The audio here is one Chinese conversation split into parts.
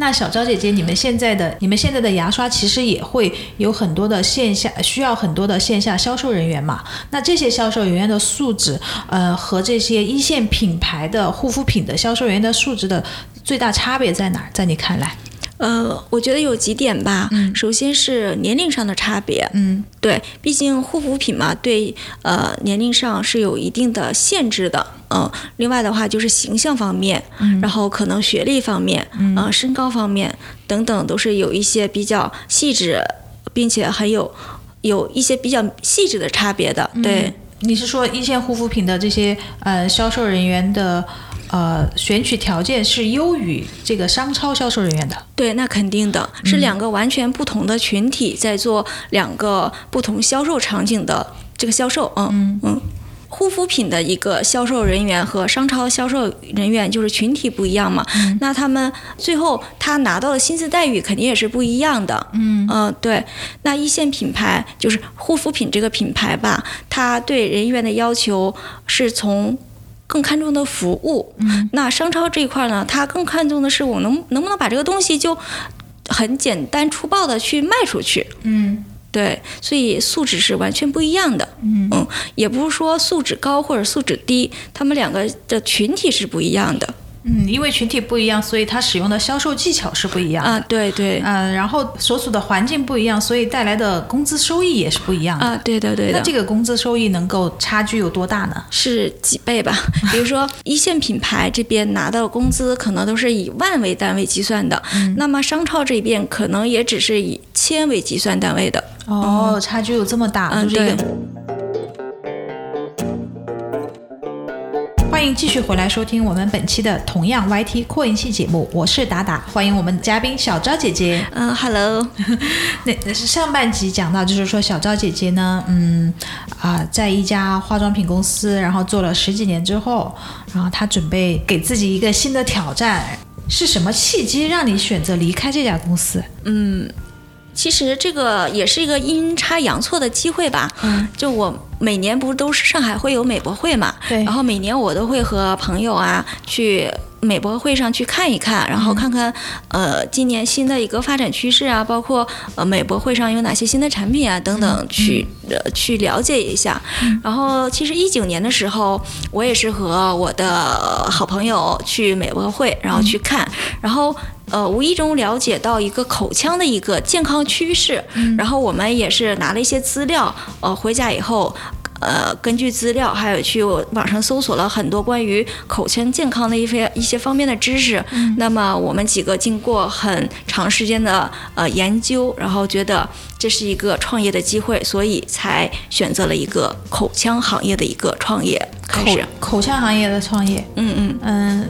那小昭姐姐，你们现在的你们现在的牙刷其实也会有很多的线下需要很多的线下销售人员嘛？那这些销售人员的素质，呃，和这些一线品牌的护肤品的销售人员的素质的最大差别在哪儿？在你看来？呃，我觉得有几点吧。嗯首先是年龄上的差别。嗯对，毕竟护肤品嘛，对呃年龄上是有一定的限制的。嗯、另外的话就是形象方面，嗯然后可能学历方面，嗯呃身高方面等等，都是有一些比较细致，并且很有有一些比较细致的差别的。对。你是说一线护肤品的这些呃销售人员的呃选取条件是优于这个商超销售人员的？对，那肯定的，是两个完全不同的群体在做两个不同销售场景的这个销售。嗯嗯护肤品的一个销售人员和商超销售人员就是群体不一样嘛，那他们最后他拿到的薪资待遇肯定也是不一样的。嗯嗯对。那一线品牌就是护肤品这个品牌吧，它对人员的要求是从更看重的服务。嗯那商超这一块呢，它更看重的是我能能不能把这个东西就很简单粗暴的去卖出去。嗯对，所以素质是完全不一样的。嗯也不是说素质高或者素质低，他们两个的群体是不一样的。嗯，因为群体不一样，所以它使用的销售技巧是不一样的。啊，对对，嗯，然后所处的环境不一样，所以带来的工资收益也是不一样的。啊，对的对的。那这个工资收益能够差距有多大呢？是几倍吧？比如说一线品牌这边拿到的工资可能都是以万为单位计算的，那么商超这边可能也只是以千为计算单位的。哦，差距有这么大，嗯就是一个。欢迎继续回来收听我们本期的同样 YT 扩音器节目，我是达达，欢迎我们的嘉宾小昭姐姐。嗯，Hello，那那是上半集讲到，就是说小昭姐姐呢，嗯啊、在一家化妆品公司，然后做了十几年之后，然后她准备给自己一个新的挑战。是什么契机让你选择离开这家公司？嗯其实这个也是一个阴差阳错的机会吧。嗯，就我每年不都是上海会有美博会嘛，对然后每年我都会和朋友啊去美博会上去看一看，然后看看、呃今年新的一个发展趋势啊，包括呃美博会上有哪些新的产品啊等等，去、呃去了解一下。然后其实一九年的时候，我也是和我的好朋友去美博会，然后去看，然后。呃，无意中了解到一个口腔的一个健康趋势，然后我们也是拿了一些资料，呃，回家以后。呃，根据资料，还有去网上搜索了很多关于口腔健康的一些一些方面的知识。那么我们几个经过很长时间的呃研究，然后觉得这是一个创业的机会，所以才选择了一个口腔行业的一个创业开口始。口腔行业的创业。嗯嗯。嗯，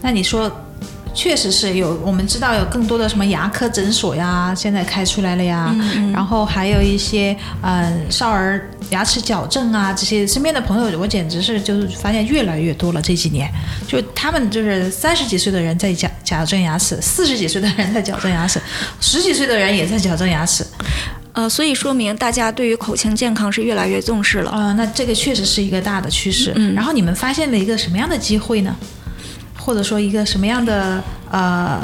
那你说，确实是有，我们知道有更多的什么牙科诊所呀，现在开出来了呀，然后还有一些嗯少儿牙齿矫正啊，这些身边的朋友，我简直是就是发现越来越多了。这几年，就他们就是三十几岁的人在矫矫正牙齿，四十几岁的人在矫正牙齿，十几岁的人也在矫正牙齿。呃，所以说明大家对于口腔健康是越来越重视了。啊、那这个确实是一个大的趋势。嗯然后你们发现了一个什么样的机会呢？或者说一个什么样的呃，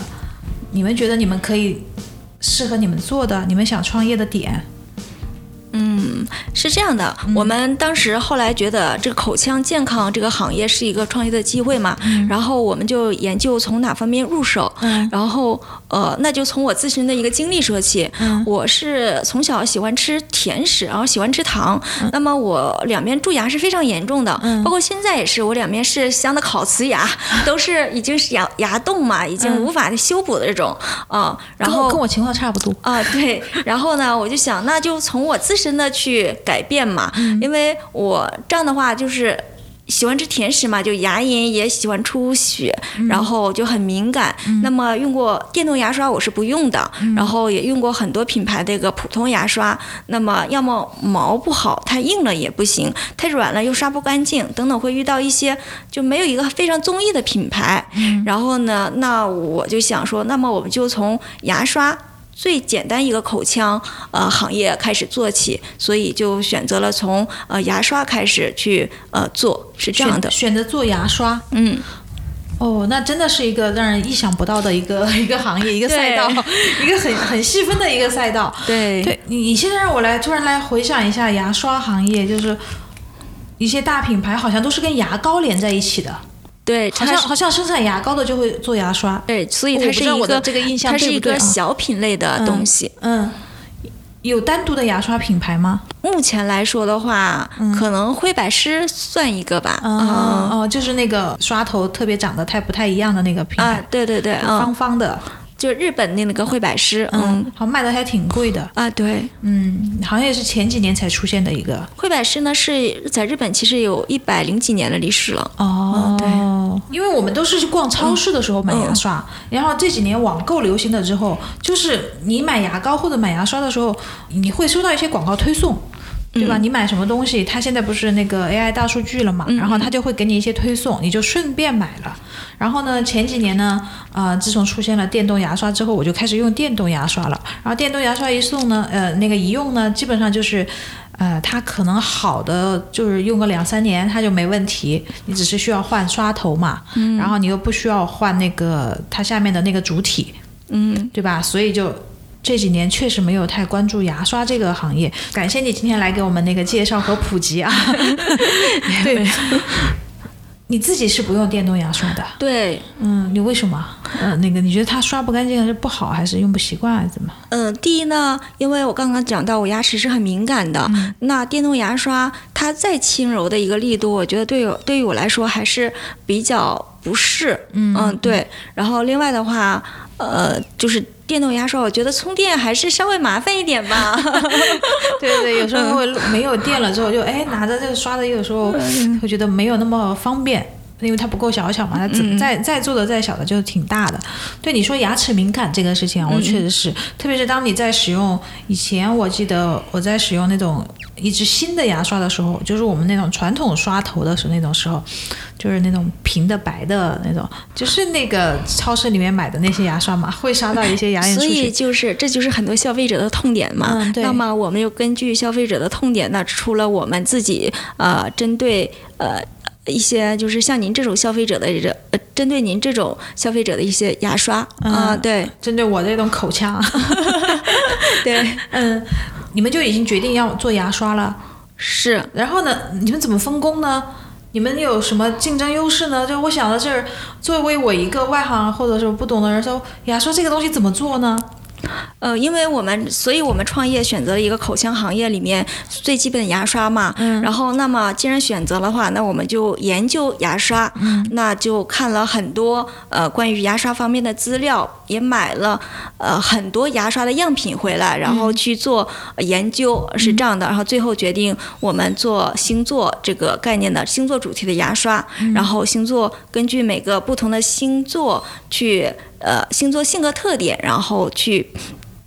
你们觉得你们可以适合你们做的，你们想创业的点？嗯是这样的，我们当时后来觉得这个口腔健康这个行业是一个创业的机会嘛，然后我们就研究从哪方面入手，嗯。然后呃，那就从我自身的一个经历说起。嗯。我是从小喜欢吃甜食，然后喜欢吃糖，那么我两边蛀牙是非常严重的，嗯。包括现在也是，我两边是镶的烤瓷牙，都是已经是牙牙洞嘛，已经嗯。无法修补的这种啊、然后跟我跟我情况差不多。啊，对，然后呢，我就想，那就从我自身的去改变嘛，因为我这样的话就是。喜欢吃甜食嘛，就牙龈也喜欢出血，然后就很敏感。那么用过电动牙刷我是不用的，然后也用过很多品牌的一个普通牙刷。那么要么毛不好，太硬了也不行，太软了又刷不干净，等等会遇到一些就没有一个非常中意的品牌。然后呢，那我就想说，那么我们就从牙刷。最简单一个口腔呃行业开始做起，所以就选择了从呃牙刷开始去呃做，是这样的。选选择做牙刷，嗯，哦，那真的是一个让人意想不到的一个一个行业，一个赛道，一个很很细分的一个赛道。对，对你，你现在让我来突然来回想一下牙刷行业，就是一些大品牌好像都是跟牙膏连在一起的。对，好像好像生产牙膏的就会做牙刷。对，所以它是一个这个印象它是一个小品类的东西。嗯。有单独的牙刷品牌吗？目前来说的话，可能灰百诗算一个吧。嗯哦，就是那个刷头特别长得太不太一样的那个品牌。对对对，方方的。就日本的那个惠百诗，嗯，好像卖的还挺贵的啊，对，嗯，好像也是前几年才出现的一个。惠百诗呢是在日本其实有一百零几年的历史了。哦，对，因为我们都是去逛超市的时候买牙刷，然后这几年网购流行了之后，就是你买牙膏或者买牙刷的时候，你会收到一些广告推送。对吧？你买什么东西，它现在不是那个 AI 大数据了嘛？然后它就会给你一些推送，你就顺便买了。然后呢，前几年呢，呃，自从出现了电动牙刷之后，我就开始用电动牙刷了。然后电动牙刷一送呢，呃，那个一用呢，基本上就是，呃，它可能好的就是用个两三年它就没问题，你只是需要换刷头嘛，然后你又不需要换那个它下面的那个主体，嗯，对吧？所以就。这几年确实没有太关注牙刷这个行业，感谢你今天来给我们那个介绍和普及啊。对，你自己是不用电动牙刷的。对，嗯，你为什么？嗯，那个你觉得它刷不干净还是不好，还是用不习惯，还是怎么？嗯，第一呢，因为我刚刚讲到我牙齿是很敏感的，那电动牙刷它再轻柔的一个力度，我觉得对对于我来说还是比较不适。嗯，对。然后另外的话，呃，就是。电动牙刷，我觉得充电还是稍微麻烦一点吧。对对对，有时候会没有电了之后，就哎拿着这个刷子，有时候会觉得没有那么方便，因为它不够小巧嘛。它再再做的再小的就挺大的。对你说牙齿敏感这个事情，我确实是，特别是当你在使用以前，我记得我在使用那种。一支新的牙刷的时候，就是我们那种传统刷头的时候，那种时候，就是那种平的白的那种，就是那个超市里面买的那些牙刷嘛，会刷到一些牙龈所以就是这就是很多消费者的痛点嘛。嗯，对。那么我们又根据消费者的痛点，那除了我们自己呃针对呃一些就是像您这种消费者的这呃针对您这种消费者的一些牙刷啊，对，针对我这种口腔，对，嗯。你们就已经决定要做牙刷了，是。然后呢，你们怎么分工呢？你们有什么竞争优势呢？就我想到这儿，作为我一个外行或者是不懂的人，说牙刷这个东西怎么做呢？呃，因为我们，所以我们创业选择了一个口腔行业里面最基本的牙刷嘛。嗯。然后，那么既然选择的话，那我们就研究牙刷。嗯。那就看了很多呃关于牙刷方面的资料，也买了呃很多牙刷的样品回来，然后去做研究，是这样的。然后最后决定我们做星座这个概念的星座主题的牙刷。嗯。然后星座根据每个不同的星座去。呃，星座性格特点，然后去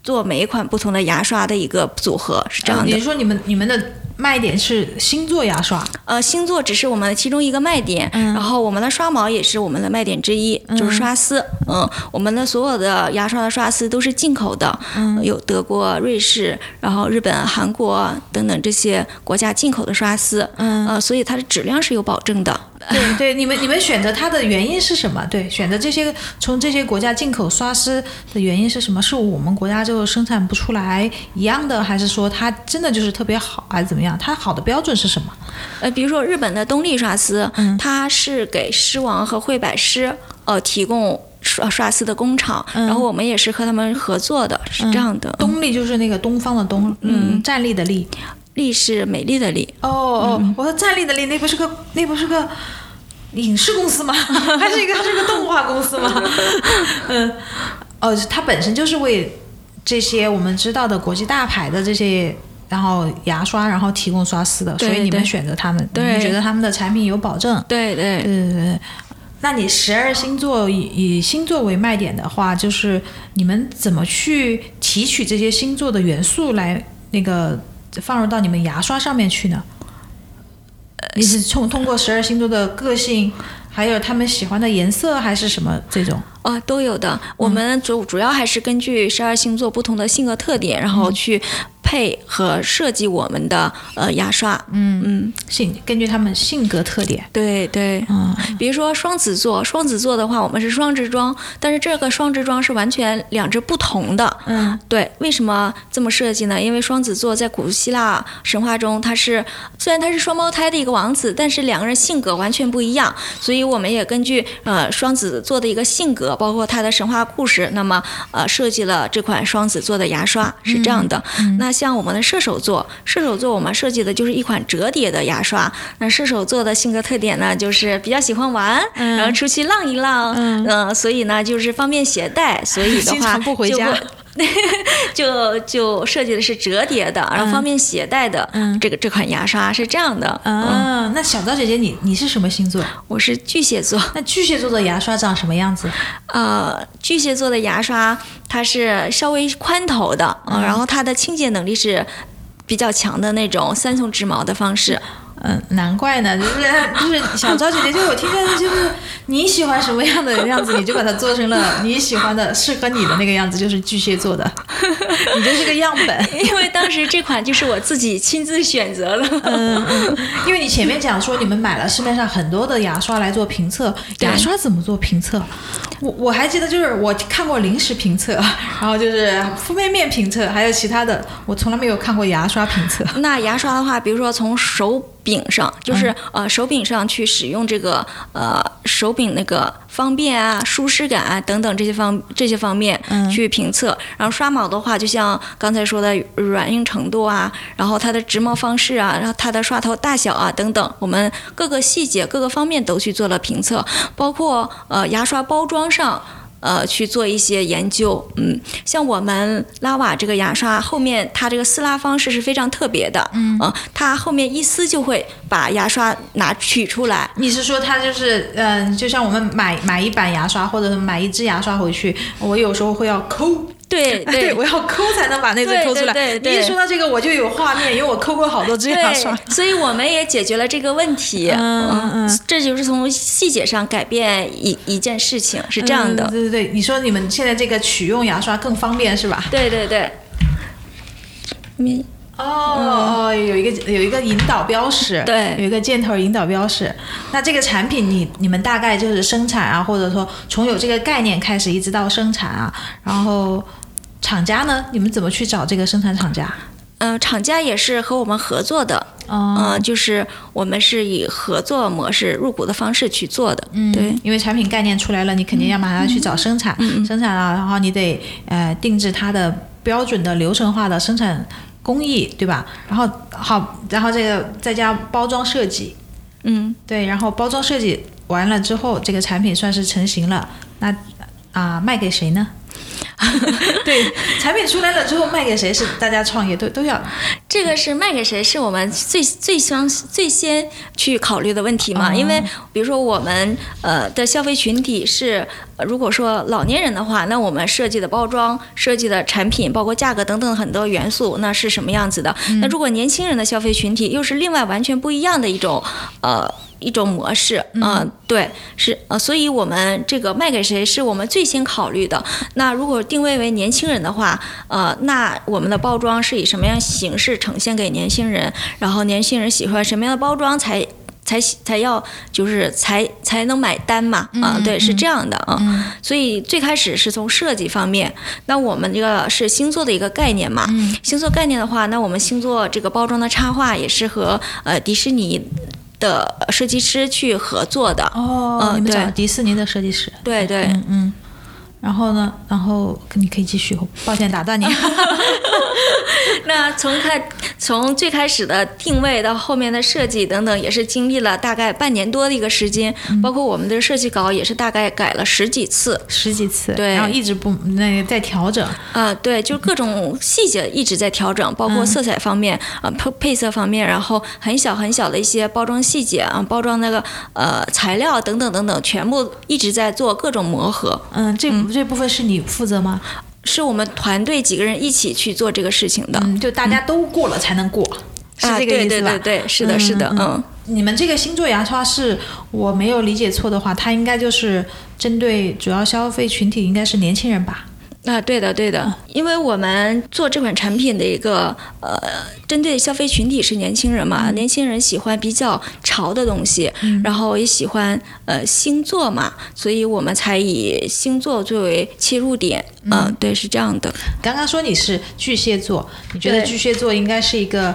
做每一款不同的牙刷的一个组合，是这样的。你说你们你们的。卖点是星座牙刷，呃，星座只是我们的其中一个卖点，然后我们的刷毛也是我们的卖点之一，就是刷丝，嗯，我们的所有的牙刷的刷丝都是进口的，有德国、瑞士，然后日本、韩国等等这些国家进口的刷丝，嗯，呃，所以它的质量是有保证的。对对，你们你们选择它的原因是什么？对，选择这些从这些国家进口刷丝的原因是什么？是我们国家就生产不出来一样的，还是说它真的就是特别好，还是怎么样？它好的标准是什么？呃，比如说日本的东丽刷丝，它是给狮王和惠百狮呃提供刷刷丝的工厂，然后我们也是和他们合作的，是这样的。东丽就是那个东方的东，嗯，站立的立，丽是美丽的丽。哦哦，我说站立的立，那不是个那不是个影视公司吗？还是一个它是个动画公司吗？嗯，哦，它本身就是为这些我们知道的国际大牌的这些。然后牙刷，然后提供刷丝的，所以你们选择他们，你们觉得他们的产品有保证？对对对对对。那你十二星座以以星座为卖点的话，就是你们怎么去提取这些星座的元素来那个放入到你们牙刷上面去呢？你是通通过十二星座的个性，还有他们喜欢的颜色，还是什么这种？啊，都有的。我们主主要还是根据十二星座不同的性格特点，然后去。配和设计我们的呃牙刷，嗯嗯，性根据他们性格特点，对对，嗯，比如说双子座，双子座的话，我们是双支装，但是这个双支装是完全两只不同的，嗯，对，为什么这么设计呢？因为双子座在古希腊神话中，它是虽然他是双胞胎的一个王子，但是两个人性格完全不一样，所以我们也根据呃双子座的一个性格，包括他的神话故事，那么呃设计了这款双子座的牙刷，是这样的，那。像我们的射手座，射手座我们设计的就是一款折叠的牙刷。那射手座的性格特点呢，就是比较喜欢玩，然后出去浪一浪，嗯，所以呢就是方便携带，所以的话就 就就设计的是折叠的，然后方便携带的。嗯这个这款牙刷是这样的。嗯，那小昭姐姐你你是什么星座？我是巨蟹座。那巨蟹座的牙刷长什么样子？呃，巨蟹座的牙刷。它是稍微宽头的，嗯，然后它的清洁能力是比较强的那种三重直毛的方式。嗯，难怪呢，就是就是小赵姐姐，就我听见就是你喜欢什么样的样子，你就把它做成了 你喜欢的、适合你的那个样子，就是巨蟹座的，你就是个样本。因为当时这款就是我自己亲自选择的。嗯嗯。因为你前面讲说你们买了市面上很多的牙刷来做评测，牙刷怎么做评测？我我还记得就是我看过零食评测，然后就是敷面面评测，还有其他的，我从来没有看过牙刷评测。那牙刷的话，比如说从手。柄上就是呃手柄上去使用这个呃手柄那个方便啊舒适感啊等等这些方这些方面去评测，然后刷毛的话就像刚才说的软硬程度啊，然后它的直毛方式啊，然后它的刷头大小啊等等，我们各个细节各个方面都去做了评测，包括呃牙刷包装上。呃，去做一些研究，嗯，像我们拉瓦这个牙刷后面，它这个撕拉方式是非常特别的，嗯，它后面一撕就会把牙刷拿取出来。你是说它就是，嗯，就像我们买买一板牙刷或者买一支牙刷回去，我有时候会要抠。对 对，我要抠才能把那个抠出来。对对你一说到这个，我就有画面，因为我抠过好多支牙刷，所以我们也解决了这个问题。嗯嗯嗯，这就是从细节上改变一一件事情，是这样的。对对对，你说你们现在这个取用牙刷更方便是吧？对对对。你哦哦，有一个有一个引导标识，对，有一个箭头引导标识。那这个产品你你们大概就是生产啊，或者说从有这个概念开始一直到生产啊，然后。厂家呢？你们怎么去找这个生产厂家？嗯，厂家也是和我们合作的，嗯，就是我们是以合作模式入股的方式去做的。嗯，对，因为产品概念出来了，你肯定要马上去找生产，生产了，然后你得呃定制它的标准的流程化的生产工艺，对吧？然后好，然后这个再加包装设计，嗯，对，然后包装设计完了之后，这个产品算是成型了，那啊卖给谁呢？对，产品出来了之后卖给谁是大家创业都都要。这个是卖给谁是我们最最相最先去考虑的问题嘛？因为比如说我们呃的消费群体是，如果说老年人的话，那我们设计的包装、设计的产品，包括价格等等很多元素，那是什么样子的？那如果年轻人的消费群体又是另外完全不一样的一种呃。一种模式，嗯，对，是呃，所以我们这个卖给谁是我们最先考虑的。那如果定位为年轻人的话，呃，那我们的包装是以什么样形式呈现给年轻人？然后年轻人喜欢什么样的包装才才才要就是才才能买单嘛？啊，对，是这样的啊。所以最开始是从设计方面，那我们这个是星座的一个概念嘛？星座概念的话，那我们星座这个包装的插画也是和呃迪士尼。的设计师去合作的。哦，你们找迪士尼的设计师，对对，嗯嗯。然后呢？然后你可以继续。抱歉打断你。那从开从最开始的定位到后面的设计等等，也是经历了大概半年多的一个时间。包括我们的设计稿也是大概改了十几次，十几次。对，然后一直不那个在调整。啊，对，就各种细节一直在调整，包括色彩方面啊，配配色方面，然后很小很小的一些包装细节啊，包装那个呃材料等等等等，全部一直在做各种磨合。嗯，这。这部分是你负责吗？是我们团队几个人一起去做这个事情的，嗯，就大家都过了才能过，是这个意思吧？对对对对，是的，是的，嗯。你们这个星座牙刷是我没有理解错的话，它应该就是针对主要消费群体应该是年轻人吧？啊，对的，对的，因为我们做这款产品的一个呃，针对消费群体是年轻人嘛，年轻人喜欢比较潮的东西，然后也喜欢呃星座嘛，所以我们才以星座作为切入点。嗯，对，是这样的。刚刚说你是巨蟹座，你觉得巨蟹座应该是一个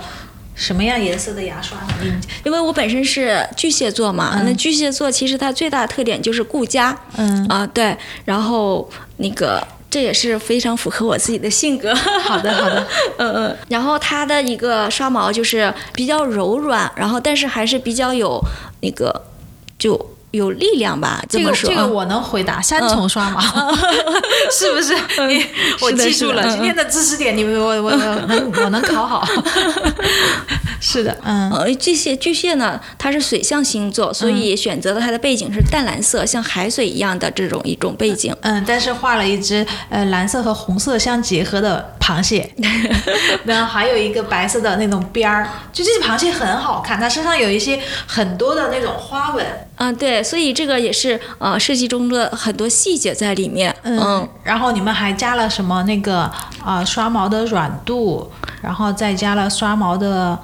什么样颜色的牙刷？呢因为我本身是巨蟹座嘛，那巨蟹座其实它最大的特点就是顾家。嗯啊，对，然后那个。这也是非常符合我自己的性格。好的，好的，嗯嗯。然后它的一个刷毛就是比较柔软，然后但是还是比较有那个就有力量吧。这个这个我能回答，三重刷毛，是不是？你 我记住了今天的知识点，你我我我能我能考好。是的，嗯，呃，巨蟹巨蟹呢，它是水象星座，所以选择了它的背景是淡蓝色，像海水一样的这种一种背景。嗯，但是画了一只呃蓝色和红色相结合的螃蟹，然后还有一个白色的那种边儿，就这只螃蟹很好看，它身上有一些很多的那种花纹。嗯，对，所以这个也是呃设计中的很多细节在里面。嗯，然后你们还加了什么那个啊刷毛的软度，然后再加了刷毛的。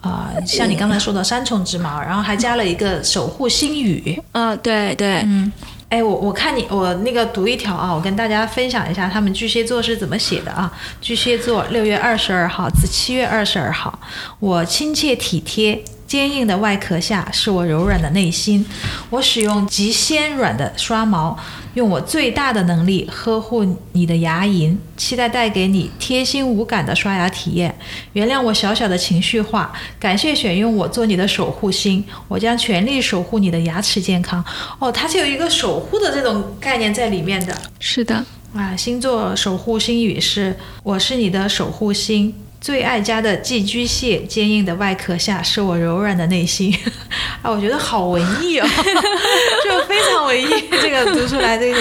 啊，像你刚才说的三重之矛，然后还加了一个守护星语。嗯，对对，嗯，哎，我我看你，我那个读一条啊，我跟大家分享一下他们巨蟹座是怎么写的啊。巨蟹座六月二十二号至七月二十二号，我亲切体贴。坚硬的外壳下是我柔软的内心。我使用极纤软的刷毛，用我最大的能力呵护你的牙龈，期待带给你贴心无感的刷牙体验。原谅我小小的情绪化，感谢选用我做你的守护星，我将全力守护你的牙齿健康。哦，它是有一个守护的这种概念在里面的。是的，啊，星座守护星语是：我是你的守护星。最爱家的寄居蟹，坚硬的外壳下是我柔软的内心。啊，我觉得好文艺哦，就非常文艺。这个读出来，这个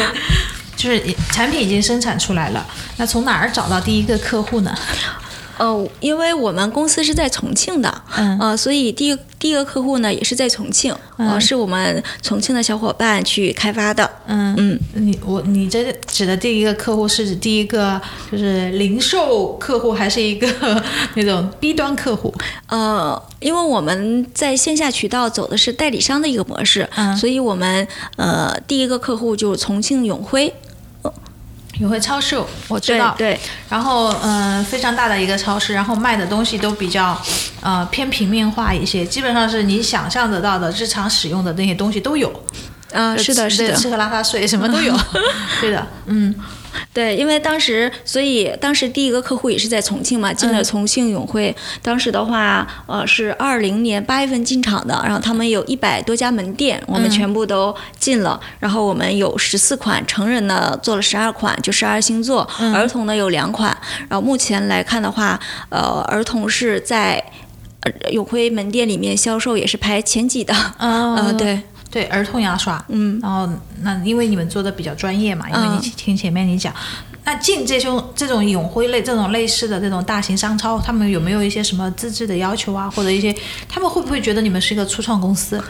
就是产品已经生产出来了。那从哪儿找到第一个客户呢？哦，因为我们公司是在重庆的，嗯，呃，所以第一第一个客户呢也是在重庆，呃，是我们重庆的小伙伴去开发的，嗯嗯，你我你这指的第一个客户是指第一个就是零售客户，还是一个 那种 B 端客户？呃，因为我们在线下渠道走的是代理商的一个模式，嗯，所以我们呃第一个客户就是重庆永辉。永辉超市，我知道。对。然后，嗯，非常大的一个超市，然后卖的东西都比较，呃，偏平面化一些，基本上是你想象得到的日常使用的那些东西都有。啊，是的，是的，吃喝拉撒睡什么都有。对的，嗯。对，因为当时，所以当时第一个客户也是在重庆嘛，进了重庆永辉。当时的话，呃，是二零年八月份进场的，然后他们有一百多家门店，我们全部都进了。然后我们有十四款，成人呢做了十二款，就十二星座；儿童呢有两款。然后目前来看的话，呃，儿童是在永辉门店里面销售也是排前几的。嗯，对。对儿童牙刷，嗯，然后那因为你们做的比较专业嘛，因为你听前面你讲，那进这种这种永辉类这种类似的这种大型商超，他们有没有一些什么资质的要求啊，或者一些他们会不会觉得你们是一个初创公司？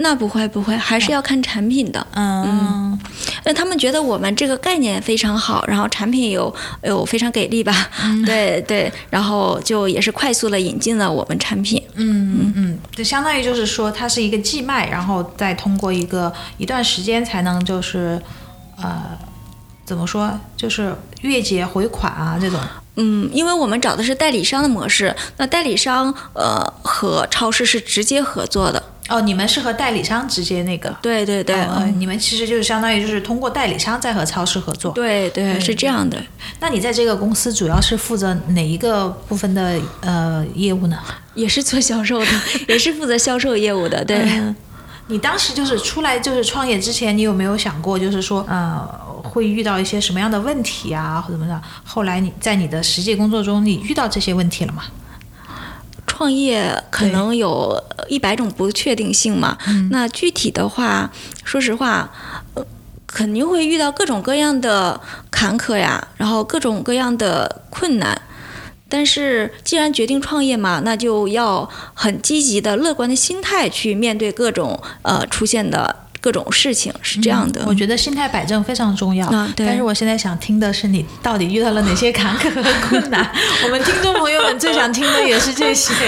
那不会不会，还是要看产品的。嗯，那他们觉得我们这个概念非常好，然后产品有有非常给力吧？对对，然后就也是快速的引进了我们产品。嗯嗯嗯，就相当于就是说它是一个寄卖，然后再通过一个一段时间才能就是呃怎么说，就是月结回款啊这种。嗯，因为我们找的是代理商的模式，那代理商呃和超市是直接合作的。哦，你们是和代理商直接那个？对对对，你们其实就是相当于就是通过代理商在和超市合作。对对，是这样的。那你在这个公司主要是负责哪一个部分的呃业务呢？也是做销售的，也是负责销售业务的。对。你当时就是出来就是创业之前，你有没有想过就是说呃会遇到一些什么样的问题啊或怎么的？后来你在你的实际工作中，你遇到这些问题了吗？创业可能有一百种不确定性嘛，那具体的话，说实话，呃，肯定会遇到各种各样的坎坷呀，然后各种各样的困难。但是既然决定创业嘛，那就要很积极的、乐观的心态去面对各种呃出现的各种事情，是这样的。我觉得心态摆正非常重要。啊对但是我现在想听的是你到底遇到了哪些坎坷和困难？我们听众朋友们最想听的也是这些。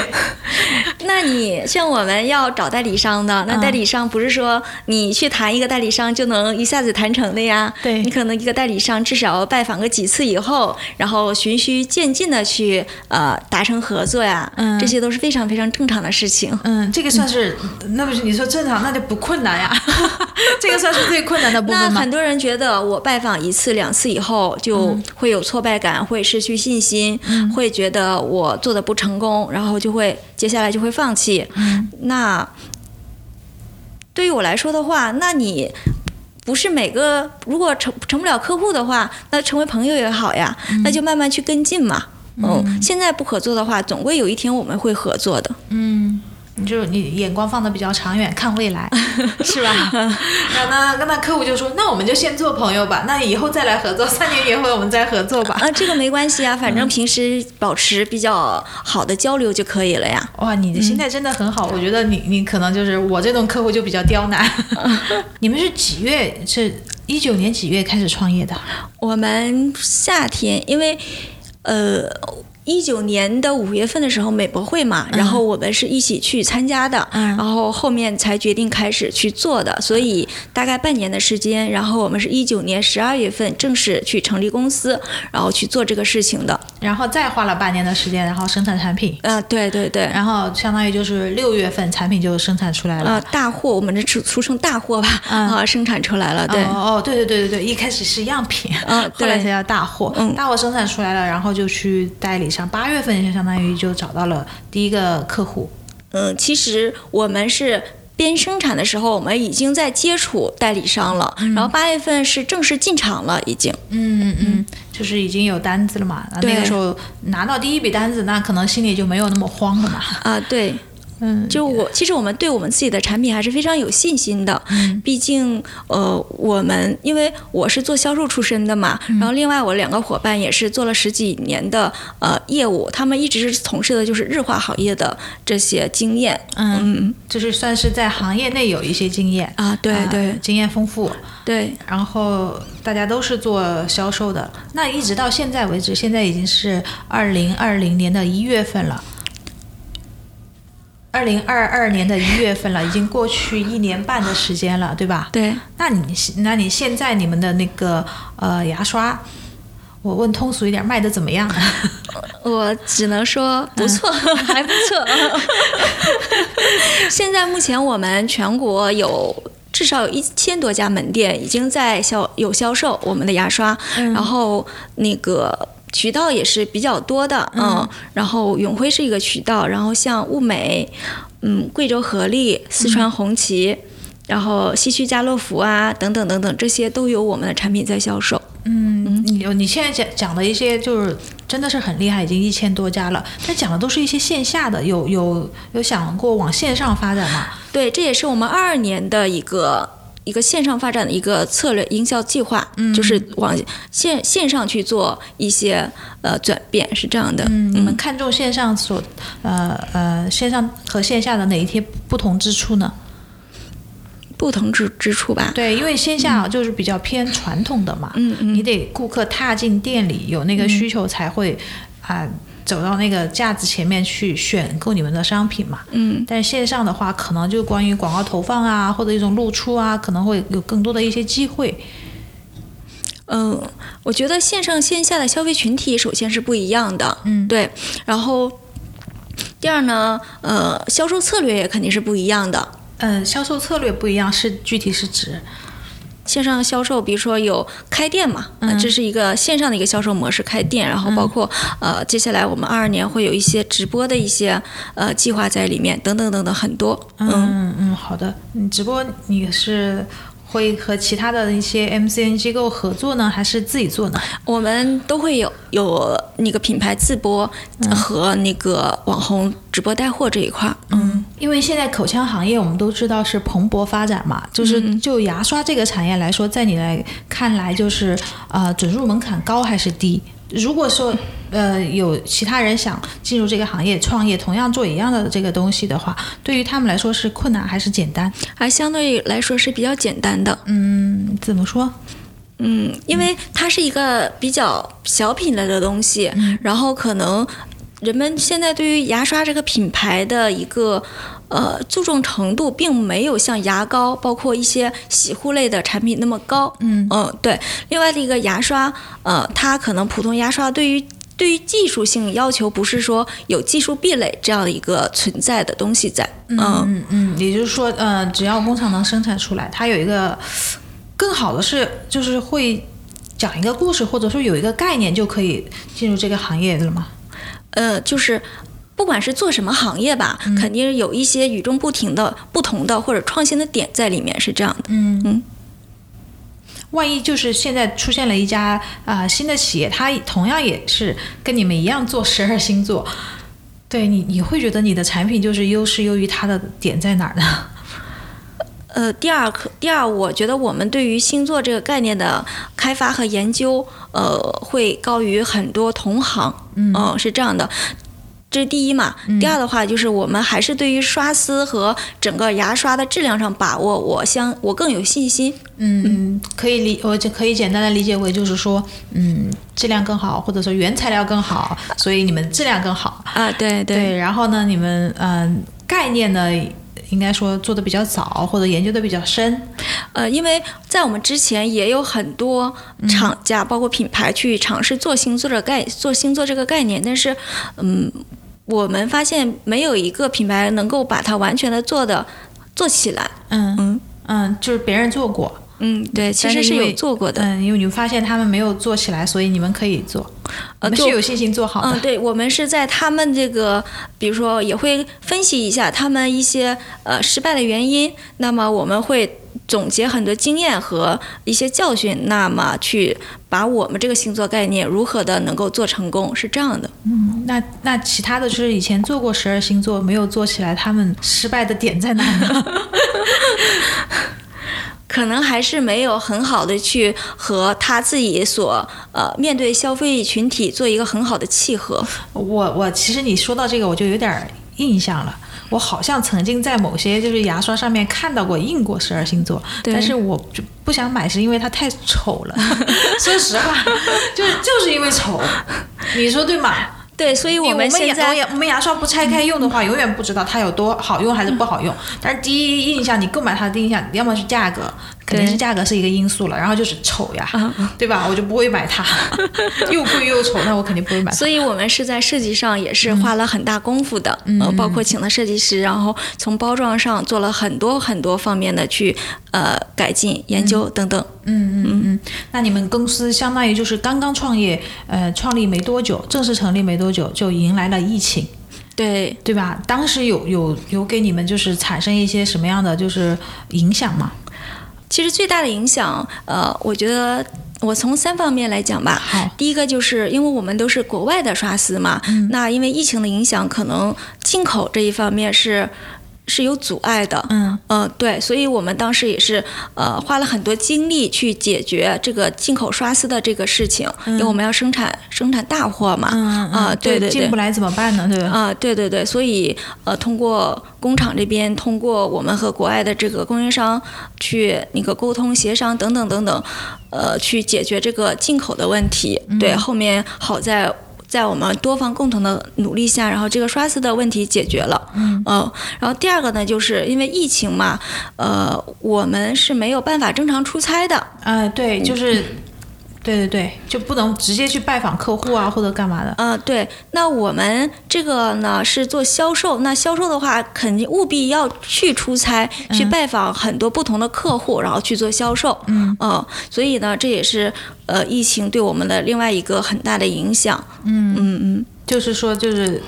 那你像我们要找代理商的，那嗯代理商不是说你去谈一个代理商就能一下子谈成的呀？对你可能一个代理商至少要拜访个几次以后，然后循序渐进的去呃达成合作呀，嗯这些都是非常非常正常的事情。嗯，这个算是，那不是你说正常，那就不困难呀。这个算是最困难的部分吗那很？多人觉得我拜访一次两次以后就嗯会有挫败感，会失去信心，会觉得我做的不成功，然后就会接下来就会放弃。嗯那对于我来说的话，那你。不是每个，如果成成不了客户的话，那成为朋友也好呀，那就慢慢去跟进嘛。嗯，现在不合作的话，总归有一天我们会合作的。嗯，你就你眼光放的比较长远，看未来，是吧？然后那那客户就说，那我们就先做朋友吧，那以后再来合作，三年以后我们再合作吧。啊，这个没关系啊，反正平时保持比较好的交流就可以了呀。哇，你的心态真的很好，我觉得你你可能就是我这种客户就比较刁难。你们是几月？是一九年几月开始创业的？我们夏天，因为呃。一九年的五月份的时候，美博会嘛，然后我们是一起去参加的，嗯然后后面才决定开始去做的，所以大概半年的时间，然后我们是一九年十二月份正式去成立公司，然后去做这个事情的。然后再花了半年的时间，然后生产产品，啊、对对对，然后相当于就是六月份产品就生产出来了。呃，大货，我们这出出成大货吧，啊、生产出来了，对。哦哦，对对对对对，一开始是样品，嗯对 后来才叫大货。嗯大货生产出来了，然后就去代理商，八月份就相当于就找到了第一个客户。嗯，其实我们是边生产的时候，我们已经在接触代理商了，然后八月份是正式进场了，已经。嗯嗯嗯，就是已经有单子了嘛。那那个时候拿到第一笔单子，那可能心里就没有那么慌了嘛。啊，对，嗯，就我其实我们对我们自己的产品还是非常有信心的。嗯毕竟呃，我们因为我是做销售出身的嘛，嗯然后另外我两个伙伴也是做了十几年的呃业务，他们一直是从事的就是日化行业的这些经验。嗯，就是算是在行业内有一些经验。啊，对啊对经验丰富，对，然后大家都是做销售的。那一直到现在为止，现在已经是二零二零年的一月份了。二零二二年的一月份了，已经过去一年半的时间了，对吧？对，那你那你现在你们的那个呃牙刷，我问通俗一点，卖的怎么样？我只能说不错，还不错。现在目前我们全国有至少有一千多家门店已经在销有销售我们的牙刷，然后那个。渠道也是比较多的，嗯，然后永辉是一个渠道，然后像物美，嗯，贵州合力、四川红旗，然后西区家乐福啊，等等等等，这些都有我们的产品在销售。嗯，你你现在讲讲的一些就是真的是很厉害，已经一千多家了。但讲的都是一些线下的，有有有想过往线上发展吗？对，这也是我们二二年的一个一个线上发展的一个策略营销计划，就是往线线上去做一些呃转变，是这样的。嗯，你们看重线上所呃呃线上和线下的哪一些不同之处呢？不同之之处吧。对，因为线下就是比较偏传统的嘛，你得顾客踏进店里有那个需求才会啊、走到那个架子前面去选购你们的商品嘛。嗯，但线上的话，可能就关于广告投放啊，或者一种露出啊，可能会有更多的一些机会。嗯，我觉得线上线下的消费群体首先是不一样的，嗯对。然后第二呢，呃，销售策略也肯定是不一样的。嗯，销售策略不一样，是具体是指线上销售，比如说有开店嘛，嗯这是一个线上的一个销售模式，开店，然后包括、呃，接下来我们二二年会有一些直播的一些呃计划在里面，等等等等很多。嗯，嗯嗯，好的。你直播你是会和其他的一些 MCN 机构合作呢，还是自己做呢？我们都会有有那个品牌自播和那个网红直直播带货这一块儿。嗯，因为现在口腔行业我们都知道是蓬勃发展嘛，就是就牙刷这个产业来说，在你来看来，就是呃准入门槛高还是低？如果说呃有其他人想进入这个行业创业，同样做一样的这个东西的话，对于他们来说是困难还是简单？还相对来说是比较简单的。嗯，怎么说？嗯，因为它是一个比较小品类的东西，然后可能人们现在对于牙刷这个品牌的一个呃注重程度，并没有像牙膏，包括一些洗护类的产品那么高。嗯嗯，对。另外的一个牙刷，呃，它可能普通牙刷对于对于技术性要求不是说有技术壁垒这样的一个存在的东西在。嗯嗯嗯，也就是说，呃，只要工厂能生产出来，它有一个。更好的是，就是会讲一个故事，或者说有一个概念，就可以进入这个行业了吗？呃，就是不管是做什么行业吧，肯定有一些与众不同的、不同的或者创新的点在里面，是这样的。嗯嗯。万一就是现在出现了一家啊新的企业，它同样也是跟你们一样做十二星座，对你你会觉得你的产品就是优势优于它的点在哪儿呢？呃，第二，第二，我觉得我们对于星座这个概念的开发和研究，呃，会高于很多同行。嗯，是这样的，这是第一嘛。第二的话，就是我们还是对于刷丝和整个牙刷的质量上把握，我相我更有信心。嗯，可以理，我就可以简单的理解为就是说，嗯，质量更好，或者说原材料更好，所以你们质量更好。啊，对对。然后呢，你们嗯，概念呢？应该说做的比较早，或者研究的比较深，呃，因为在我们之前也有很多厂家，包括品牌去尝试做星座的概做星座这个概念，但是，嗯，我们发现没有一个品牌能够把它完全的做的做起来。嗯嗯嗯，就是别人做过。嗯，对，其实是有做过的。嗯，因为你们发现他们没有做起来，所以你们可以做。呃，是有信心做好的。嗯，对，我们是在他们这个，比如说也会分析一下他们一些呃失败的原因，那么我们会总结很多经验和一些教训，那么去把我们这个星座概念如何的能够做成功，是这样的。嗯，那那其他的就是以前做过十二星座没有做起来，他们失败的点在哪呢？可能还是没有很好的去和他自己所呃面对消费群体做一个很好的契合。我我其实你说到这个我就有点印象了，我好像曾经在某些就是牙刷上面看到过印过十二星座，但是我就不想买，是因为它太丑了。说实话，就是就是因为丑，你说对吗？对，所以我们现在我们牙刷不拆开用的话，永远不知道它有多好用还是不好用。但是第一印象，你购买它的第一印象，要么是价格。肯定是价格是一个因素了，然后就是丑呀，对吧？我就不会买它，又贵又丑，那我肯定不会买。所以我们是在设计上也是花了很大功夫的，呃，包括请了设计师，然后从包装上做了很多很多方面的去呃改进、研究等等。嗯嗯嗯。那你们公司相当于就是刚刚创业，呃，创立没多久，正式成立没多久就迎来了疫情，对对吧？当时有有有给你们就是产生一些什么样的就是影响吗？其实最大的影响，呃，我觉得我从三方面来讲吧。好，第一个就是因为我们都是国外的刷丝嘛，那因为疫情的影响，可能进口这一方面是。是有阻碍的，嗯嗯，对，所以我们当时也是呃花了很多精力去解决这个进口刷丝的这个事情，因为我们要生产生产大货嘛，啊，对对对，进不来怎么办呢？对吧？啊，对对对，所以呃，通过工厂这边，通过我们和国外的这个供应商去那个沟通协商等等等等，呃，去解决这个进口的问题。对，后面好在。在我们多方共同的努力下，然后这个刷丝的问题解决了。嗯，然后第二个呢，就是因为疫情嘛，呃，我们是没有办法正常出差的。呃，对，就是。对对对，就不能直接去拜访客户啊，或者干嘛的？嗯，对。那我们这个呢是做销售，那销售的话肯定务必要去出差，去拜访很多不同的客户，然后去做销售。嗯嗯，所以呢，这也是呃疫情对我们的另外一个很大的影响。嗯嗯嗯，就是说就是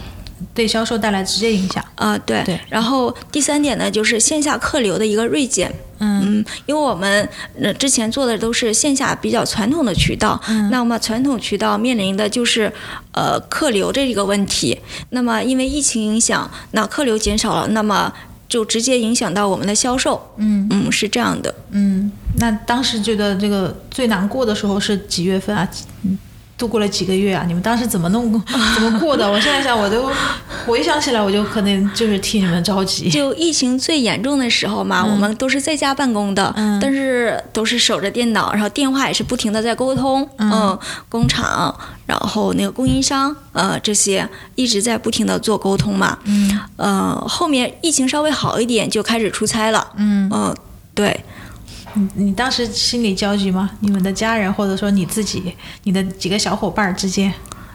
对销售带来直接影响。啊，对。对然后第三点呢，就是线下客流的一个锐减。嗯因为我们呃之前做的都是线下比较传统的渠道，嗯那么传统渠道面临的就是呃客流这一个问题。那么因为疫情影响，那客流减少了，那么就直接影响到我们的销售。嗯嗯，是这样的。嗯，那当时觉得这个最难过的时候是几月份啊？嗯度过了几个月啊？你们当时怎么弄 怎么过的？我现在想，我都回想起来，我就可能就是替你们着急。就疫情最严重的时候嘛，我们都是在家办公的，嗯。但是都是守着电脑，然后电话也是不停的在沟通，嗯。工厂，然后那个供应商，呃，这些一直在不停的做沟通嘛，嗯。呃，后面疫情稍微好一点，就开始出差了，嗯，嗯、对，你你当时心里焦急吗？你们的家人或者说你自己，你的几个小伙伴之间，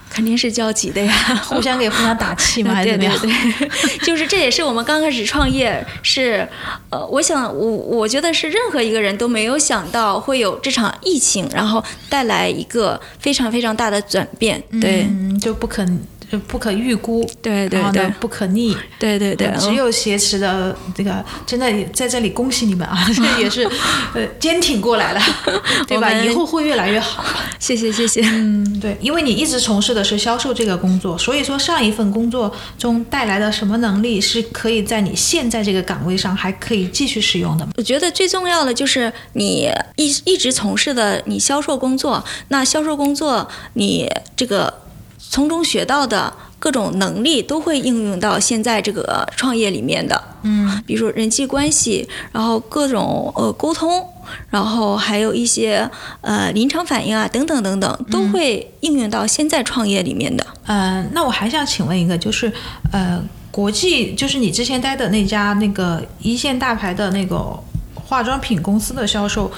肯定是焦急的呀。互相给互相打气嘛？还是对对怎么样？对，就是这也是我们刚开始创业是，呃，我想我我觉得是任何一个人都没有想到会有这场疫情，然后带来一个非常非常大的转变。对、嗯，就不可就不可预估，对对对不可逆，对对对，只有挟持的这个，真的在这里恭喜你们啊，这 也是呃坚挺过来了，对吧？以后会越来越好。谢谢谢谢。嗯，对，因为你一直从事的是销售这个工作，所以说上一份工作中带来的什么能力是可以在你现在这个岗位上还可以继续使用的吗？我觉得最重要的就是你一一直从事的你销售工作，那销售工作你这个从中学到的各种能力都会应用到现在这个创业里面的。嗯比如说人际关系，然后各种呃沟通，然后还有一些呃临场反应啊等等等等，都会应用到现在创业里面的。呃，那我还想请问一个，就是呃，国际就是你之前待的那家那个一线大牌的那个化妆品公司的销售，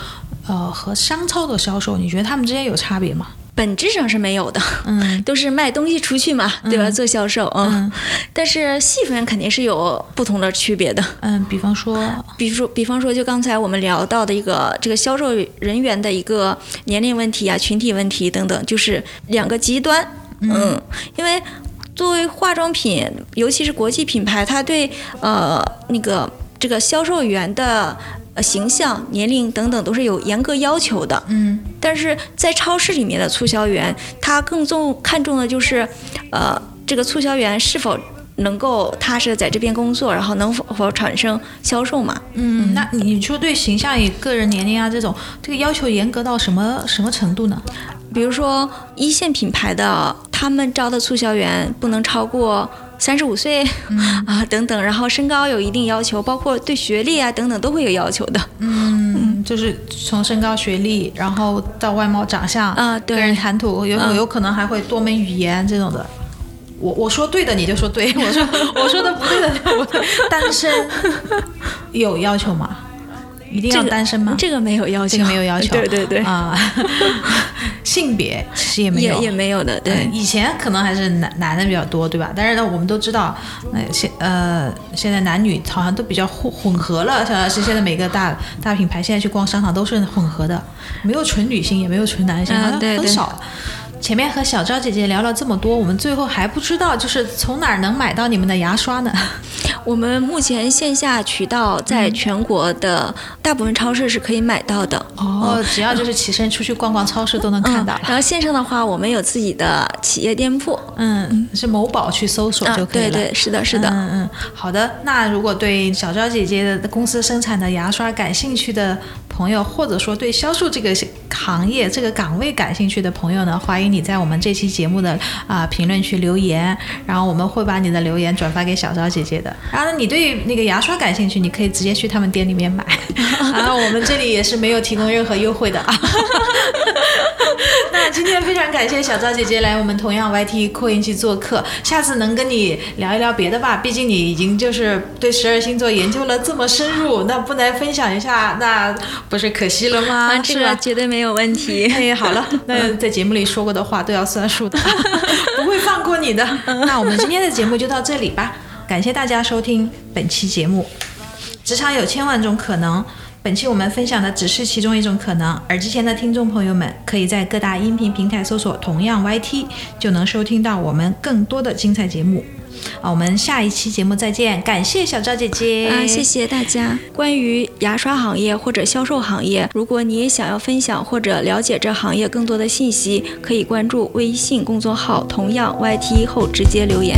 呃，和商超的销售，你觉得他们之间有差别吗？本质上是没有的，嗯 都是卖东西出去嘛，对吧？嗯做销售，嗯，嗯但是细分肯定是有不同的区别的。嗯，比方说，比如说，比方说，就刚才我们聊到的一个这个销售人员的一个年龄问题啊、群体问题等等，就是两个极端。嗯，因为作为化妆品，尤其是国际品牌，它对呃那个这个销售员的呃形象、年龄等等都是有严格要求的。嗯但是在超市里面的促销员，他更重看重的就是，呃，这个促销员是否能够踏实地在这边工作，然后能否否产生销售嘛？嗯，那你说对形象与个人年龄啊这种，这个要求严格到什么什么程度呢？比如说一线品牌的，他们招的促销员不能超过三十五岁、啊等等，然后身高有一定要求，包括对学历啊等等都会有要求的。嗯，就是从身高、学历，然后到外貌、长相啊对个人谈吐，有嗯有可能还会多门语言这种的。我我说对的你就说对，我说我说的不对的就不对。单身有要求吗？一定要单身吗？这个没有要求，这个没有要求，对对对，啊，性别其实也没有，也也没有的，对。嗯以前可能还是男男的比较多，对吧？但是呢，我们都知道，那现呃现在男女好像都比较混混合了，像是现在每个大大品牌现在去逛商场都是混合的，没有纯女性，也没有纯男性，嗯好像对对很少。前面和小昭姐姐聊了这么多，我们最后还不知道就是从哪儿能买到你们的牙刷呢？我们目前线下渠道在全国的大部分超市是可以买到的。哦，只要就是起身出去逛逛超市都能看到嗯。然后线上的话，我们有自己的企业店铺。嗯，是某宝去搜索啊就，可以了。对对，是的，是的。嗯嗯，好的。那如果对小昭姐姐的公司生产的牙刷感兴趣的朋友，或者说对销售这个行业这个岗位感兴趣的朋友呢，欢迎你在我们这期节目的啊、评论区留言，然后我们会把你的留言转发给小昭姐姐的。然后呢，你对那个牙刷感兴趣，你可以直接去他们店里面买。然 后我们这里也是没有提供任何优惠的啊。那今天非常感谢小赵姐姐来我们同样 YT 扩音器做客，下次能跟你聊一聊别的吧，毕竟你已经就是对十二星座研究了这么深入，那不来分享一下，那不是可惜了吗？啊，这是吧个绝对没有问题。哎，好了，那在节目里说过的话都要算数的，不会放过你的。那我们今天的节目就到这里吧，感谢大家收听本期节目。职场有千万种可能，本期我们分享的只是其中一种可能。耳机前的听众朋友们，可以在各大音频平台搜索“同样 YT”，就能收听到我们更多的精彩节目。啊，我们下一期节目再见，感谢小赵姐姐啊，谢谢大家。关于牙刷行业或者销售行业，如果你也想要分享或者了解这行业更多的信息，可以关注微信公众号“同样 YT” 后直接留言。